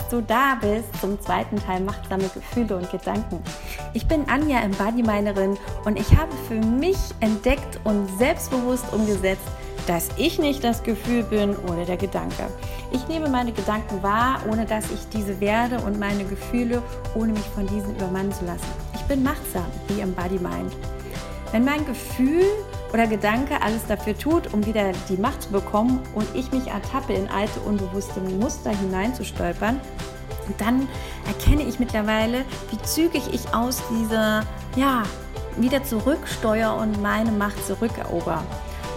dass du da bist zum zweiten Teil Machtsame Gefühle und Gedanken. Ich bin Anja Embodymeinerin und ich habe für mich entdeckt und selbstbewusst umgesetzt, dass ich nicht das Gefühl bin oder der Gedanke. Ich nehme meine Gedanken wahr, ohne dass ich diese werde und meine Gefühle, ohne mich von diesen übermannen zu lassen. Ich bin machtsam, wie Embody Mind. Wenn mein Gefühl oder Gedanke alles dafür tut, um wieder die Macht zu bekommen und ich mich ertappe, in alte unbewusste Muster hineinzustolpern, dann erkenne ich mittlerweile, wie zügig ich aus dieser, ja, wieder zurücksteuere und meine Macht zurückerober.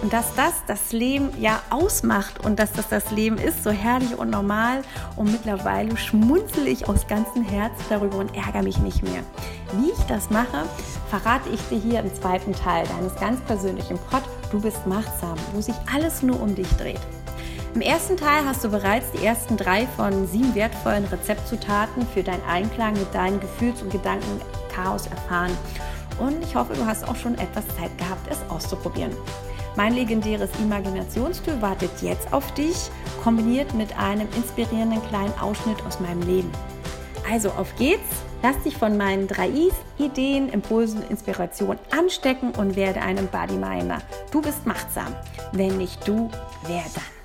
Und dass das das Leben ja ausmacht und dass das das Leben ist, so herrlich und normal. Und mittlerweile schmunzel ich aus ganzem Herzen darüber und ärgere mich nicht mehr. Wie ich das mache, verrate ich dir hier im zweiten Teil deines ganz persönlichen Pod Du bist machtsam, wo sich alles nur um dich dreht. Im ersten Teil hast du bereits die ersten drei von sieben wertvollen Rezeptzutaten für deinen Einklang mit deinem Gefühls- und Gedankenchaos erfahren. Und ich hoffe, du hast auch schon etwas Zeit gehabt, es auszuprobieren. Mein legendäres Imaginationstool wartet jetzt auf dich, kombiniert mit einem inspirierenden kleinen Ausschnitt aus meinem Leben. Also auf geht's! Lass dich von meinen drei Is, Ideen, Impulsen, Inspiration anstecken und werde ein Bodyminder. Du bist machtsam. Wenn nicht du, wer dann?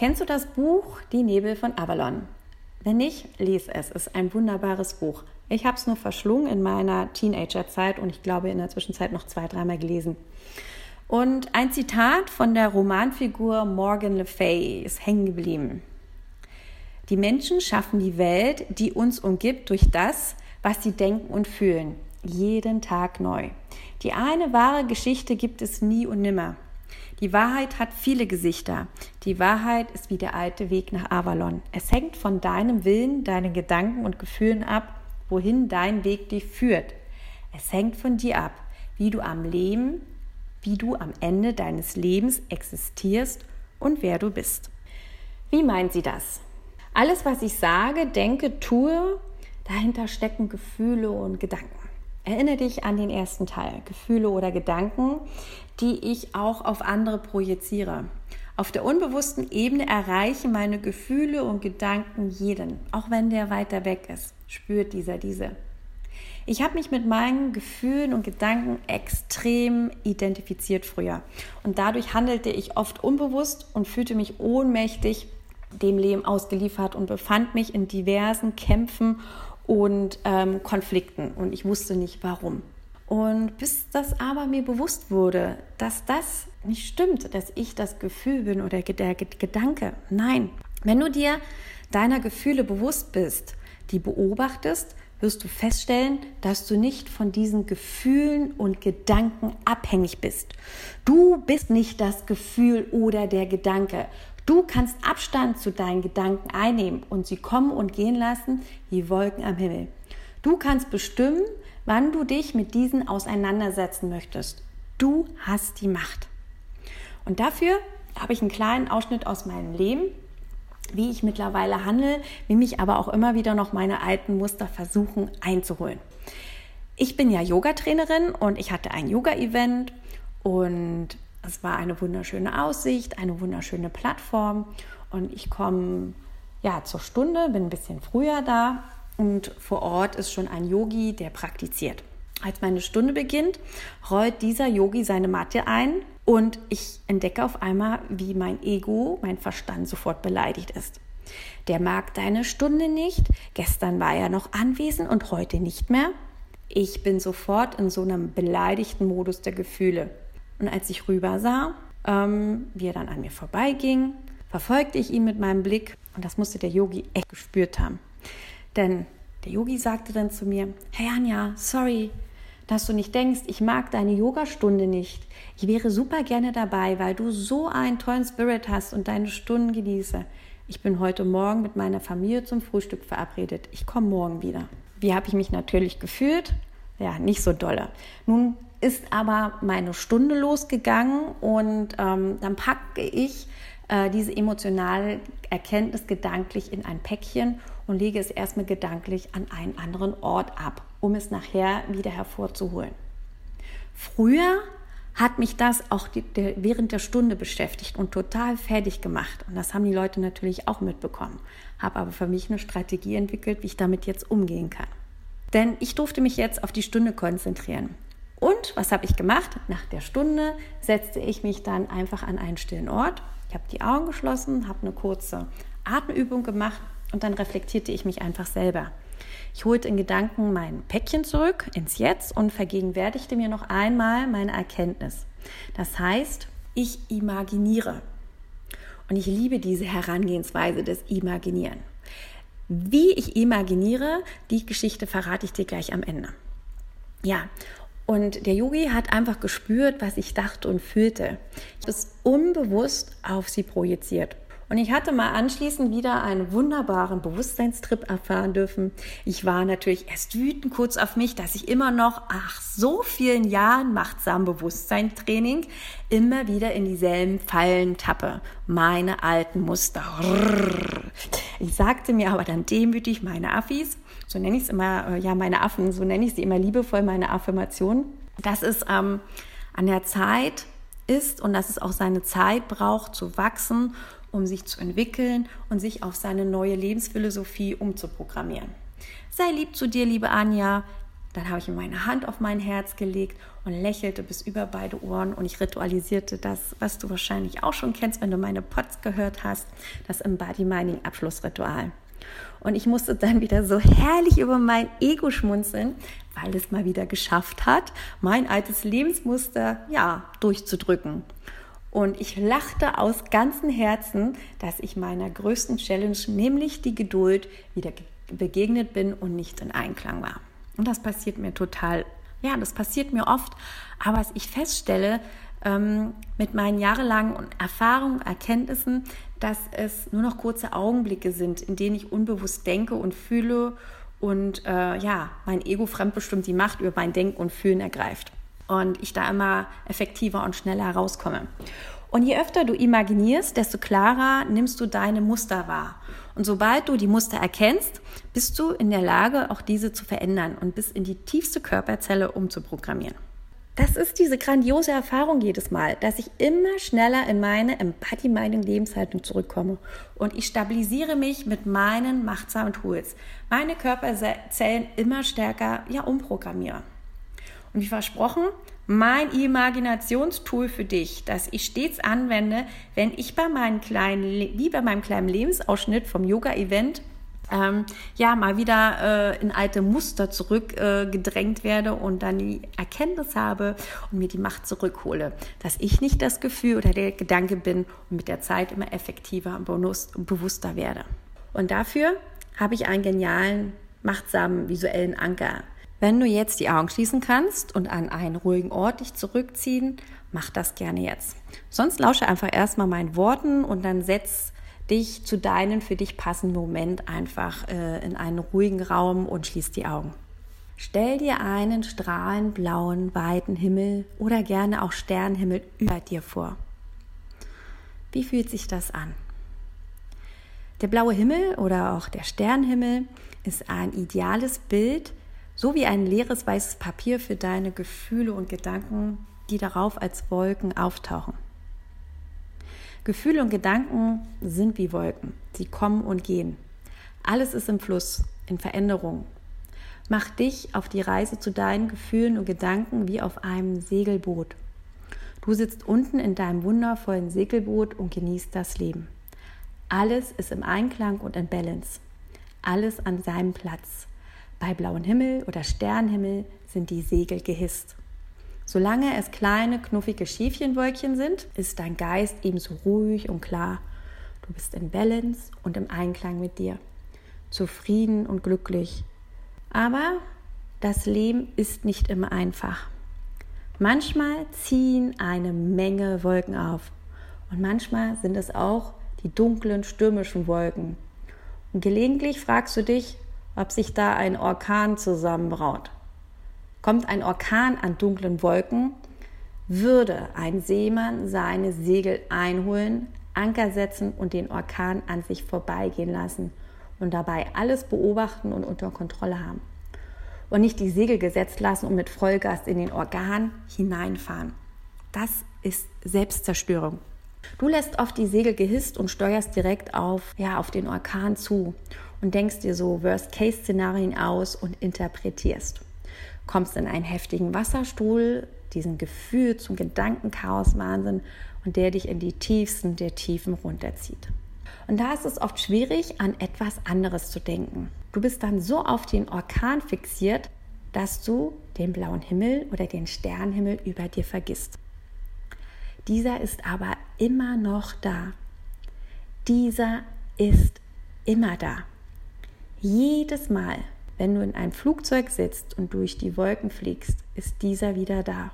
Kennst du das Buch Die Nebel von Avalon? Wenn nicht, lese es. Es ist ein wunderbares Buch. Ich habe es nur verschlungen in meiner Teenagerzeit und ich glaube in der Zwischenzeit noch zwei, dreimal gelesen. Und ein Zitat von der Romanfigur Morgan Le Fay ist hängen geblieben. Die Menschen schaffen die Welt, die uns umgibt, durch das, was sie denken und fühlen. Jeden Tag neu. Die eine wahre Geschichte gibt es nie und nimmer. Die Wahrheit hat viele Gesichter. Die Wahrheit ist wie der alte Weg nach Avalon. Es hängt von deinem Willen, deinen Gedanken und Gefühlen ab, wohin dein Weg dich führt. Es hängt von dir ab, wie du am Leben, wie du am Ende deines Lebens existierst und wer du bist. Wie meint sie das? Alles, was ich sage, denke, tue, dahinter stecken Gefühle und Gedanken. Erinnere dich an den ersten Teil, Gefühle oder Gedanken, die ich auch auf andere projiziere. Auf der unbewussten Ebene erreichen meine Gefühle und Gedanken jeden, auch wenn der weiter weg ist, spürt dieser diese. Ich habe mich mit meinen Gefühlen und Gedanken extrem identifiziert früher und dadurch handelte ich oft unbewusst und fühlte mich ohnmächtig dem Leben ausgeliefert und befand mich in diversen Kämpfen und ähm, Konflikten und ich wusste nicht warum. Und bis das aber mir bewusst wurde, dass das nicht stimmt, dass ich das Gefühl bin oder der Gedanke. Nein, wenn du dir deiner Gefühle bewusst bist, die beobachtest, wirst du feststellen, dass du nicht von diesen Gefühlen und Gedanken abhängig bist. Du bist nicht das Gefühl oder der Gedanke. Du kannst Abstand zu deinen Gedanken einnehmen und sie kommen und gehen lassen wie Wolken am Himmel. Du kannst bestimmen, wann du dich mit diesen auseinandersetzen möchtest. Du hast die Macht. Und dafür habe ich einen kleinen Ausschnitt aus meinem Leben, wie ich mittlerweile handle, wie mich aber auch immer wieder noch meine alten Muster versuchen einzuholen. Ich bin ja Yoga-Trainerin und ich hatte ein Yoga-Event und es war eine wunderschöne Aussicht, eine wunderschöne Plattform und ich komme ja zur Stunde, bin ein bisschen früher da und vor Ort ist schon ein Yogi, der praktiziert. Als meine Stunde beginnt, rollt dieser Yogi seine Matte ein und ich entdecke auf einmal, wie mein Ego, mein Verstand sofort beleidigt ist. Der mag deine Stunde nicht, gestern war er noch anwesend und heute nicht mehr. Ich bin sofort in so einem beleidigten Modus der Gefühle. Und als ich rüber sah, ähm, wie er dann an mir vorbeiging, verfolgte ich ihn mit meinem Blick und das musste der Yogi echt gespürt haben. Denn der Yogi sagte dann zu mir, hey Anja, sorry, dass du nicht denkst, ich mag deine Yogastunde nicht. Ich wäre super gerne dabei, weil du so einen tollen Spirit hast und deine Stunden genieße. Ich bin heute Morgen mit meiner Familie zum Frühstück verabredet. Ich komme morgen wieder. Wie habe ich mich natürlich gefühlt? Ja, nicht so dolle. Nun ist aber meine Stunde losgegangen und ähm, dann packe ich äh, diese emotionale Erkenntnis gedanklich in ein Päckchen und lege es erstmal gedanklich an einen anderen Ort ab, um es nachher wieder hervorzuholen. Früher hat mich das auch die, der, während der Stunde beschäftigt und total fertig gemacht. Und das haben die Leute natürlich auch mitbekommen. Habe aber für mich eine Strategie entwickelt, wie ich damit jetzt umgehen kann. Denn ich durfte mich jetzt auf die Stunde konzentrieren. Und was habe ich gemacht? Nach der Stunde setzte ich mich dann einfach an einen stillen Ort. Ich habe die Augen geschlossen, habe eine kurze Atemübung gemacht und dann reflektierte ich mich einfach selber. Ich holte in Gedanken mein Päckchen zurück ins Jetzt und vergegenwärtigte mir noch einmal meine Erkenntnis. Das heißt, ich imaginiere. Und ich liebe diese Herangehensweise des Imaginieren. Wie ich imaginiere, die Geschichte verrate ich dir gleich am Ende. Ja, und der Yogi hat einfach gespürt, was ich dachte und fühlte. Ich habe es unbewusst auf sie projiziert. Und ich hatte mal anschließend wieder einen wunderbaren Bewusstseinstrip erfahren dürfen. Ich war natürlich erst wütend kurz auf mich, dass ich immer noch, ach, so vielen Jahren machtsam Bewusstseinstraining immer wieder in dieselben Fallen tappe. Meine alten Muster. Ich sagte mir aber dann demütig, meine Affis, so nenne ich es immer, äh, ja, meine Affen, so nenne ich sie immer liebevoll, meine Affirmation, dass es ähm, an der Zeit ist und dass es auch seine Zeit braucht zu wachsen um sich zu entwickeln und sich auf seine neue Lebensphilosophie umzuprogrammieren. Sei lieb zu dir, liebe Anja. Dann habe ich meine Hand auf mein Herz gelegt und lächelte bis über beide Ohren und ich ritualisierte das, was du wahrscheinlich auch schon kennst, wenn du meine Pots gehört hast, das Embody Mining Abschlussritual. Und ich musste dann wieder so herrlich über mein Ego schmunzeln, weil es mal wieder geschafft hat, mein altes Lebensmuster ja durchzudrücken. Und ich lachte aus ganzem Herzen, dass ich meiner größten Challenge, nämlich die Geduld, wieder begegnet bin und nicht in Einklang war. Und das passiert mir total, ja, das passiert mir oft. Aber was ich feststelle, ähm, mit meinen jahrelangen Erfahrungen, Erkenntnissen, dass es nur noch kurze Augenblicke sind, in denen ich unbewusst denke und fühle und äh, ja, mein Ego fremdbestimmt die Macht über mein Denken und Fühlen ergreift und ich da immer effektiver und schneller rauskomme. Und je öfter du imaginierst, desto klarer nimmst du deine Muster wahr. Und sobald du die Muster erkennst, bist du in der Lage, auch diese zu verändern und bis in die tiefste Körperzelle umzuprogrammieren. Das ist diese grandiose Erfahrung jedes Mal, dass ich immer schneller in meine Embody-Mining-Lebenshaltung zurückkomme und ich stabilisiere mich mit meinen machtsamen Tools, meine Körperzellen immer stärker ja umprogrammiere. Und wie versprochen, mein Imaginationstool für dich, das ich stets anwende, wenn ich bei meinen kleinen, wie bei meinem kleinen Lebensausschnitt vom Yoga-Event ähm, ja mal wieder äh, in alte Muster zurückgedrängt äh, werde und dann die Erkenntnis habe und mir die Macht zurückhole, dass ich nicht das Gefühl oder der Gedanke bin und mit der Zeit immer effektiver und bewusster werde. Und dafür habe ich einen genialen, machtsamen visuellen Anker wenn du jetzt die Augen schließen kannst und an einen ruhigen Ort dich zurückziehen, mach das gerne jetzt. Sonst lausche einfach erstmal meinen Worten und dann setz dich zu deinem für dich passenden Moment einfach äh, in einen ruhigen Raum und schließ die Augen. Stell dir einen strahlend blauen, weiten Himmel oder gerne auch Sternenhimmel über dir vor. Wie fühlt sich das an? Der blaue Himmel oder auch der Sternenhimmel ist ein ideales Bild so wie ein leeres weißes Papier für deine Gefühle und Gedanken, die darauf als Wolken auftauchen. Gefühle und Gedanken sind wie Wolken. Sie kommen und gehen. Alles ist im Fluss, in Veränderung. Mach dich auf die Reise zu deinen Gefühlen und Gedanken wie auf einem Segelboot. Du sitzt unten in deinem wundervollen Segelboot und genießt das Leben. Alles ist im Einklang und in Balance. Alles an seinem Platz. Bei blauem Himmel oder Sternhimmel sind die Segel gehisst. Solange es kleine, knuffige Schäfchenwolkchen sind, ist dein Geist ebenso ruhig und klar. Du bist in Balance und im Einklang mit dir, zufrieden und glücklich. Aber das Leben ist nicht immer einfach. Manchmal ziehen eine Menge Wolken auf und manchmal sind es auch die dunklen, stürmischen Wolken. Und gelegentlich fragst du dich, ob sich da ein Orkan zusammenbraut. Kommt ein Orkan an dunklen Wolken, würde ein Seemann seine Segel einholen, Anker setzen und den Orkan an sich vorbeigehen lassen und dabei alles beobachten und unter Kontrolle haben. Und nicht die Segel gesetzt lassen und mit Vollgas in den Orkan hineinfahren. Das ist Selbstzerstörung. Du lässt oft die Segel gehisst und steuerst direkt auf, ja, auf den Orkan zu und denkst dir so Worst-Case-Szenarien aus und interpretierst. Kommst in einen heftigen Wasserstuhl, diesen Gefühl zum Gedankenchaos-Wahnsinn und der dich in die tiefsten der Tiefen runterzieht. Und da ist es oft schwierig, an etwas anderes zu denken. Du bist dann so auf den Orkan fixiert, dass du den blauen Himmel oder den Sternhimmel über dir vergisst. Dieser ist aber immer noch da. Dieser ist immer da. Jedes Mal, wenn du in ein Flugzeug sitzt und durch die Wolken fliegst, ist dieser wieder da.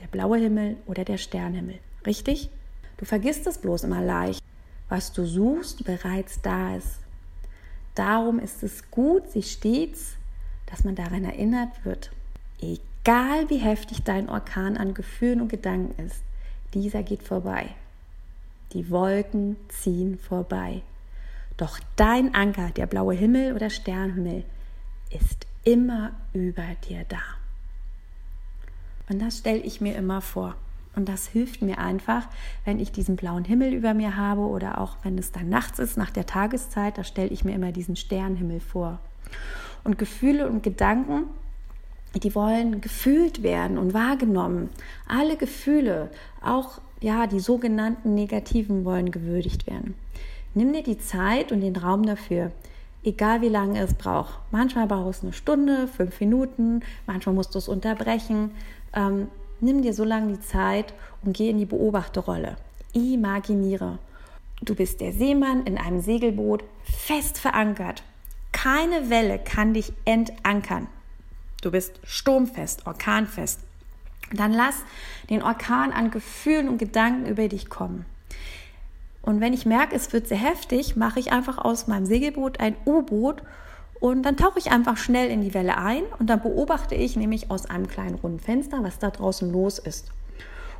Der blaue Himmel oder der Sternhimmel. Richtig? Du vergisst es bloß immer leicht. Was du suchst, bereits da ist. Darum ist es gut, sich stets, dass man daran erinnert wird. Egal wie heftig dein Orkan an Gefühlen und Gedanken ist, dieser geht vorbei. Die Wolken ziehen vorbei. Doch dein Anker, der blaue Himmel oder Sternhimmel, ist immer über dir da. Und das stelle ich mir immer vor. Und das hilft mir einfach, wenn ich diesen blauen Himmel über mir habe oder auch wenn es dann nachts ist, nach der Tageszeit, da stelle ich mir immer diesen Sternhimmel vor. Und Gefühle und Gedanken, die wollen gefühlt werden und wahrgenommen. Alle Gefühle, auch ja, die sogenannten negativen wollen gewürdigt werden. Nimm dir die Zeit und den Raum dafür, egal wie lange es braucht. Manchmal brauchst du eine Stunde, fünf Minuten, manchmal musst du es unterbrechen. Ähm, nimm dir so lange die Zeit und geh in die Beobachterrolle. Imaginiere. Du bist der Seemann in einem Segelboot, fest verankert. Keine Welle kann dich entankern. Du bist sturmfest, orkanfest. Dann lass den Orkan an Gefühlen und Gedanken über dich kommen. Und wenn ich merke, es wird sehr heftig, mache ich einfach aus meinem Segelboot ein U-Boot und dann tauche ich einfach schnell in die Welle ein und dann beobachte ich nämlich aus einem kleinen runden Fenster, was da draußen los ist.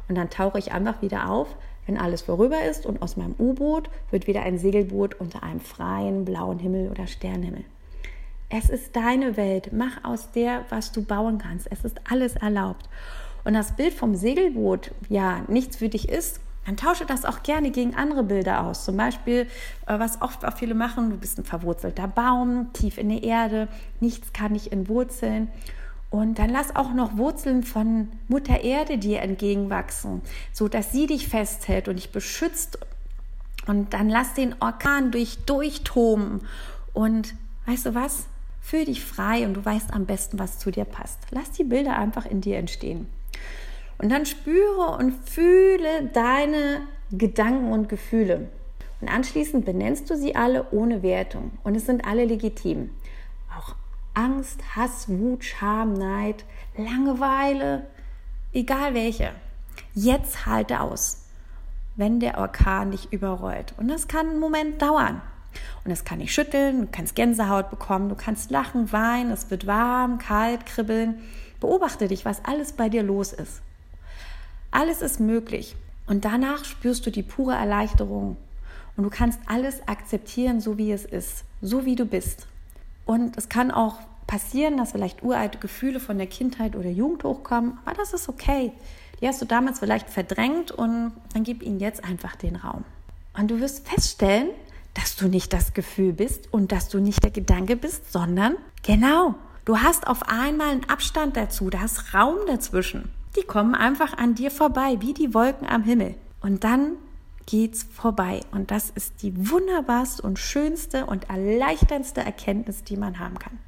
Und dann tauche ich einfach wieder auf, wenn alles vorüber ist und aus meinem U-Boot wird wieder ein Segelboot unter einem freien blauen Himmel oder Sternhimmel. Es ist deine Welt. Mach aus der, was du bauen kannst. Es ist alles erlaubt. Und das Bild vom Segelboot ja nichts für dich ist, dann tausche das auch gerne gegen andere Bilder aus. Zum Beispiel, äh, was oft auch viele machen, du bist ein verwurzelter Baum, tief in der Erde, nichts kann dich entwurzeln. Und dann lass auch noch Wurzeln von Mutter Erde dir entgegenwachsen, so dass sie dich festhält und dich beschützt. Und dann lass den Orkan durch durchtoben. Und weißt du was? Fühl dich frei und du weißt am besten, was zu dir passt. Lass die Bilder einfach in dir entstehen. Und dann spüre und fühle deine Gedanken und Gefühle. Und anschließend benennst du sie alle ohne Wertung. Und es sind alle legitim. Auch Angst, Hass, Wut, Scham, Neid, Langeweile, egal welche. Jetzt halte aus, wenn der Orkan dich überrollt. Und das kann einen Moment dauern. Und es kann dich schütteln, du kannst Gänsehaut bekommen, du kannst lachen, weinen, es wird warm, kalt, kribbeln. Beobachte dich, was alles bei dir los ist. Alles ist möglich. Und danach spürst du die pure Erleichterung. Und du kannst alles akzeptieren, so wie es ist, so wie du bist. Und es kann auch passieren, dass vielleicht uralte Gefühle von der Kindheit oder Jugend hochkommen, aber das ist okay. Die hast du damals vielleicht verdrängt und dann gib ihnen jetzt einfach den Raum. Und du wirst feststellen, dass du nicht das Gefühl bist und dass du nicht der Gedanke bist, sondern genau, du hast auf einmal einen Abstand dazu, da ist Raum dazwischen. Die kommen einfach an dir vorbei, wie die Wolken am Himmel. Und dann geht's vorbei. Und das ist die wunderbarste und schönste und erleichterndste Erkenntnis, die man haben kann.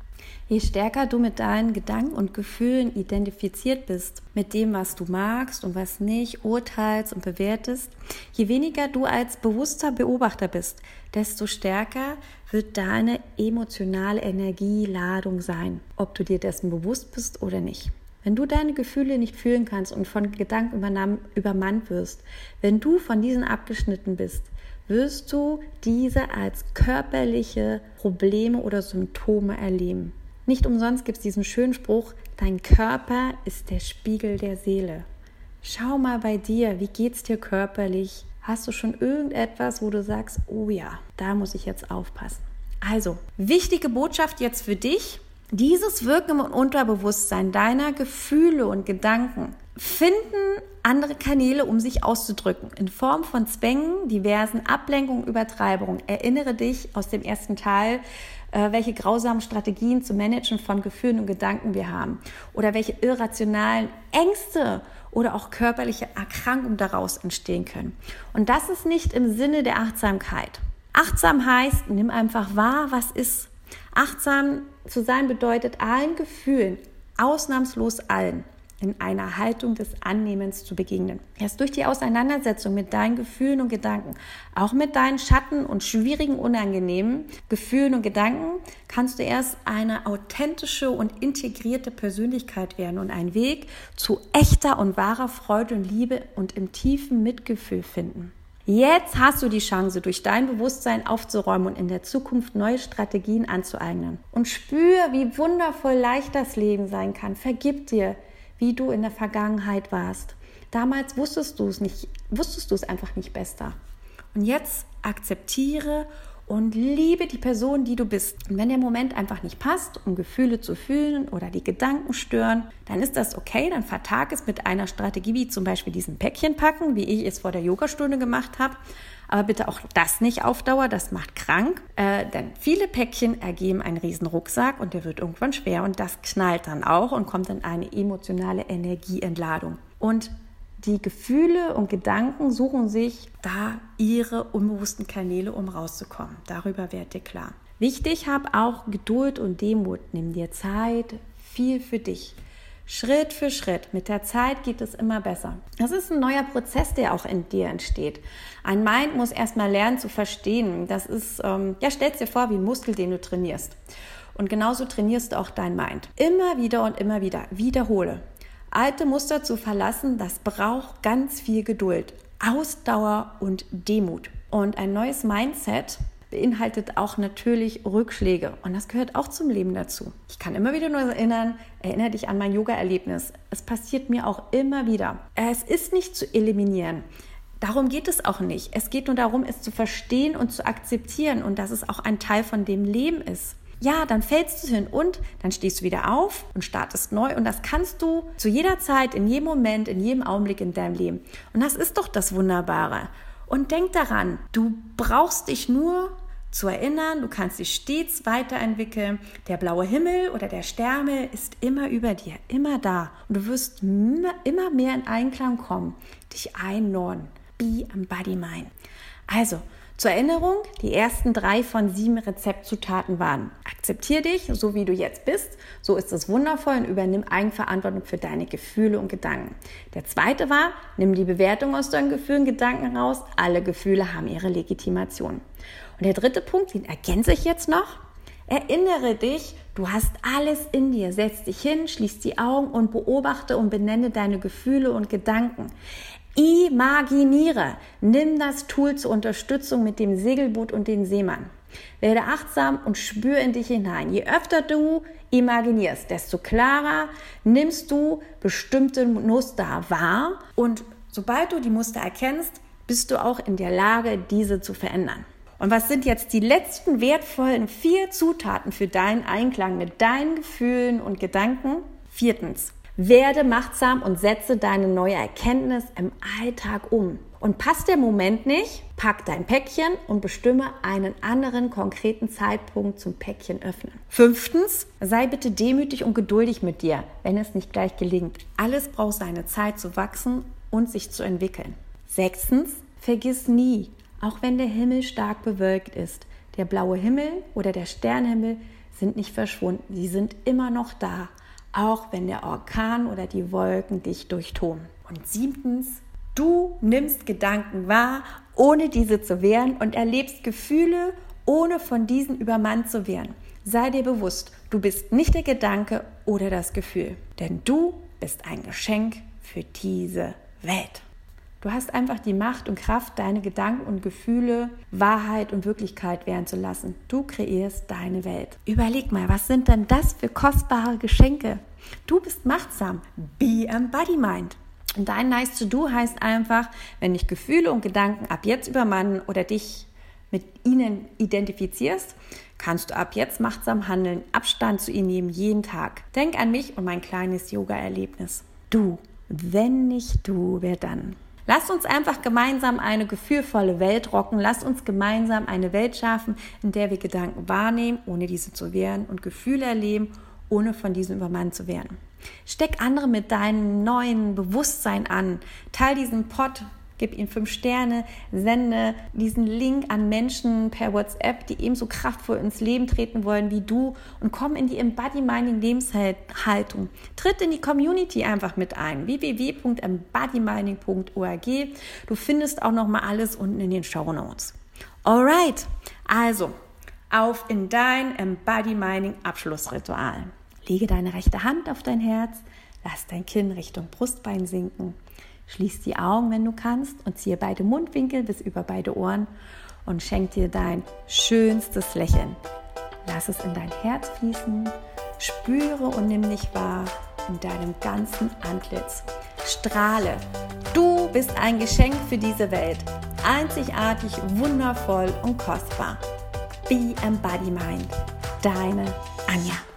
Je stärker du mit deinen Gedanken und Gefühlen identifiziert bist, mit dem, was du magst und was nicht, urteilst und bewertest, je weniger du als bewusster Beobachter bist, desto stärker wird deine emotionale Energieladung sein, ob du dir dessen bewusst bist oder nicht. Wenn du deine Gefühle nicht fühlen kannst und von Gedanken übermannt wirst, wenn du von diesen abgeschnitten bist, wirst du diese als körperliche Probleme oder Symptome erleben. Nicht umsonst gibt es diesen schönen Spruch, dein Körper ist der Spiegel der Seele. Schau mal bei dir, wie geht es dir körperlich? Hast du schon irgendetwas, wo du sagst, oh ja, da muss ich jetzt aufpassen? Also, wichtige Botschaft jetzt für dich. Dieses Wirken im Unterbewusstsein deiner Gefühle und Gedanken finden andere Kanäle, um sich auszudrücken, in Form von Zwängen, diversen Ablenkungen, Übertreibungen. Erinnere dich aus dem ersten Teil, äh, welche grausamen Strategien zu managen von Gefühlen und Gedanken wir haben oder welche irrationalen Ängste oder auch körperliche Erkrankungen daraus entstehen können. Und das ist nicht im Sinne der Achtsamkeit. Achtsam heißt, nimm einfach wahr, was ist. Achtsam zu sein bedeutet allen Gefühlen, ausnahmslos allen, in einer Haltung des Annehmens zu begegnen. Erst durch die Auseinandersetzung mit deinen Gefühlen und Gedanken, auch mit deinen Schatten und schwierigen, unangenehmen Gefühlen und Gedanken, kannst du erst eine authentische und integrierte Persönlichkeit werden und einen Weg zu echter und wahrer Freude und Liebe und im tiefen Mitgefühl finden. Jetzt hast du die Chance, durch dein Bewusstsein aufzuräumen und in der Zukunft neue Strategien anzueignen. Und spür, wie wundervoll leicht das Leben sein kann. Vergib dir, wie du in der Vergangenheit warst. Damals wusstest du es nicht, wusstest du es einfach nicht besser. Und jetzt akzeptiere und liebe die Person, die du bist. Und wenn der Moment einfach nicht passt, um Gefühle zu fühlen oder die Gedanken stören, dann ist das okay. Dann vertag es mit einer Strategie, wie zum Beispiel diesen Päckchen packen, wie ich es vor der Yogastunde gemacht habe. Aber bitte auch das nicht auf Dauer, das macht krank. Äh, denn viele Päckchen ergeben einen riesen Rucksack und der wird irgendwann schwer und das knallt dann auch und kommt in eine emotionale Energieentladung. Und die Gefühle und Gedanken suchen sich da ihre unbewussten Kanäle, um rauszukommen. Darüber werdet ihr klar. Wichtig, hab auch Geduld und Demut. Nimm dir Zeit, viel für dich. Schritt für Schritt. Mit der Zeit geht es immer besser. Das ist ein neuer Prozess, der auch in dir entsteht. Ein Mind muss erstmal lernen zu verstehen. Das ist, ähm, ja, stell dir vor wie ein Muskel, den du trainierst. Und genauso trainierst du auch dein Mind. Immer wieder und immer wieder. Wiederhole. Alte Muster zu verlassen, das braucht ganz viel Geduld, Ausdauer und Demut. Und ein neues Mindset beinhaltet auch natürlich Rückschläge und das gehört auch zum Leben dazu. Ich kann immer wieder nur erinnern, erinnere dich an mein Yoga-Erlebnis. Es passiert mir auch immer wieder. Es ist nicht zu eliminieren. Darum geht es auch nicht. Es geht nur darum, es zu verstehen und zu akzeptieren und dass es auch ein Teil von dem Leben ist ja, dann fällst du hin und dann stehst du wieder auf und startest neu und das kannst du zu jeder Zeit, in jedem Moment, in jedem Augenblick in deinem Leben. Und das ist doch das Wunderbare. Und denk daran, du brauchst dich nur zu erinnern, du kannst dich stets weiterentwickeln. Der blaue Himmel oder der Sterne ist immer über dir, immer da. Und du wirst immer mehr in Einklang kommen, dich einnorden. Be am Body Mind. Also, zur Erinnerung, die ersten drei von sieben Rezeptzutaten waren: Akzeptier dich, so wie du jetzt bist, so ist es wundervoll und übernimm Eigenverantwortung für deine Gefühle und Gedanken. Der zweite war: Nimm die Bewertung aus deinen Gefühlen und Gedanken raus. Alle Gefühle haben ihre Legitimation. Und der dritte Punkt, den ergänze ich jetzt noch. Erinnere dich, du hast alles in dir. Setz dich hin, schließ die Augen und beobachte und benenne deine Gefühle und Gedanken. Imaginiere. Nimm das Tool zur Unterstützung mit dem Segelboot und den Seemann. Werde achtsam und spür in dich hinein. Je öfter du imaginierst, desto klarer nimmst du bestimmte Muster wahr und sobald du die Muster erkennst, bist du auch in der Lage, diese zu verändern. Und was sind jetzt die letzten wertvollen vier Zutaten für deinen Einklang mit deinen Gefühlen und Gedanken? Viertens, werde machtsam und setze deine neue Erkenntnis im Alltag um. Und passt der Moment nicht, pack dein Päckchen und bestimme einen anderen konkreten Zeitpunkt zum Päckchen öffnen. Fünftens, sei bitte demütig und geduldig mit dir, wenn es nicht gleich gelingt. Alles braucht seine Zeit zu wachsen und sich zu entwickeln. Sechstens, vergiss nie, auch wenn der Himmel stark bewölkt ist, der blaue Himmel oder der Sternhimmel sind nicht verschwunden, sie sind immer noch da auch wenn der Orkan oder die Wolken dich durchtun. Und siebtens, du nimmst Gedanken wahr, ohne diese zu wehren und erlebst Gefühle, ohne von diesen übermannt zu werden. Sei dir bewusst, du bist nicht der Gedanke oder das Gefühl, denn du bist ein Geschenk für diese Welt. Du hast einfach die Macht und Kraft, deine Gedanken und Gefühle Wahrheit und Wirklichkeit werden zu lassen. Du kreierst deine Welt. Überleg mal, was sind denn das für kostbare Geschenke? Du bist machtsam. Be Embody Mind. Und dein Nice to Do heißt einfach, wenn dich Gefühle und Gedanken ab jetzt übermannen oder dich mit ihnen identifizierst, kannst du ab jetzt machtsam handeln, Abstand zu ihnen nehmen, jeden Tag. Denk an mich und mein kleines Yoga-Erlebnis. Du, wenn nicht du, wer dann? Lass uns einfach gemeinsam eine gefühlvolle Welt rocken. Lass uns gemeinsam eine Welt schaffen, in der wir Gedanken wahrnehmen, ohne diese zu wehren und Gefühle erleben, ohne von diesen übermannt zu werden. Steck andere mit deinem neuen Bewusstsein an. Teil diesen Pod gib ihnen fünf Sterne, sende diesen Link an Menschen per WhatsApp, die ebenso kraftvoll ins Leben treten wollen wie du und komm in die Embody-Mining Lebenshaltung. Tritt in die Community einfach mit ein. www.embodymining.org. Du findest auch noch mal alles unten in den Show Notes. Alright, also auf in dein Embody Mining Abschlussritual. Lege deine rechte Hand auf dein Herz, lass dein Kinn Richtung Brustbein sinken Schließ die Augen, wenn du kannst, und ziehe beide Mundwinkel bis über beide Ohren und schenk dir dein schönstes Lächeln. Lass es in dein Herz fließen, spüre und nimm dich wahr in deinem ganzen Antlitz. Strahle. Du bist ein Geschenk für diese Welt. Einzigartig, wundervoll und kostbar. Be Embody Mind. Deine Anja.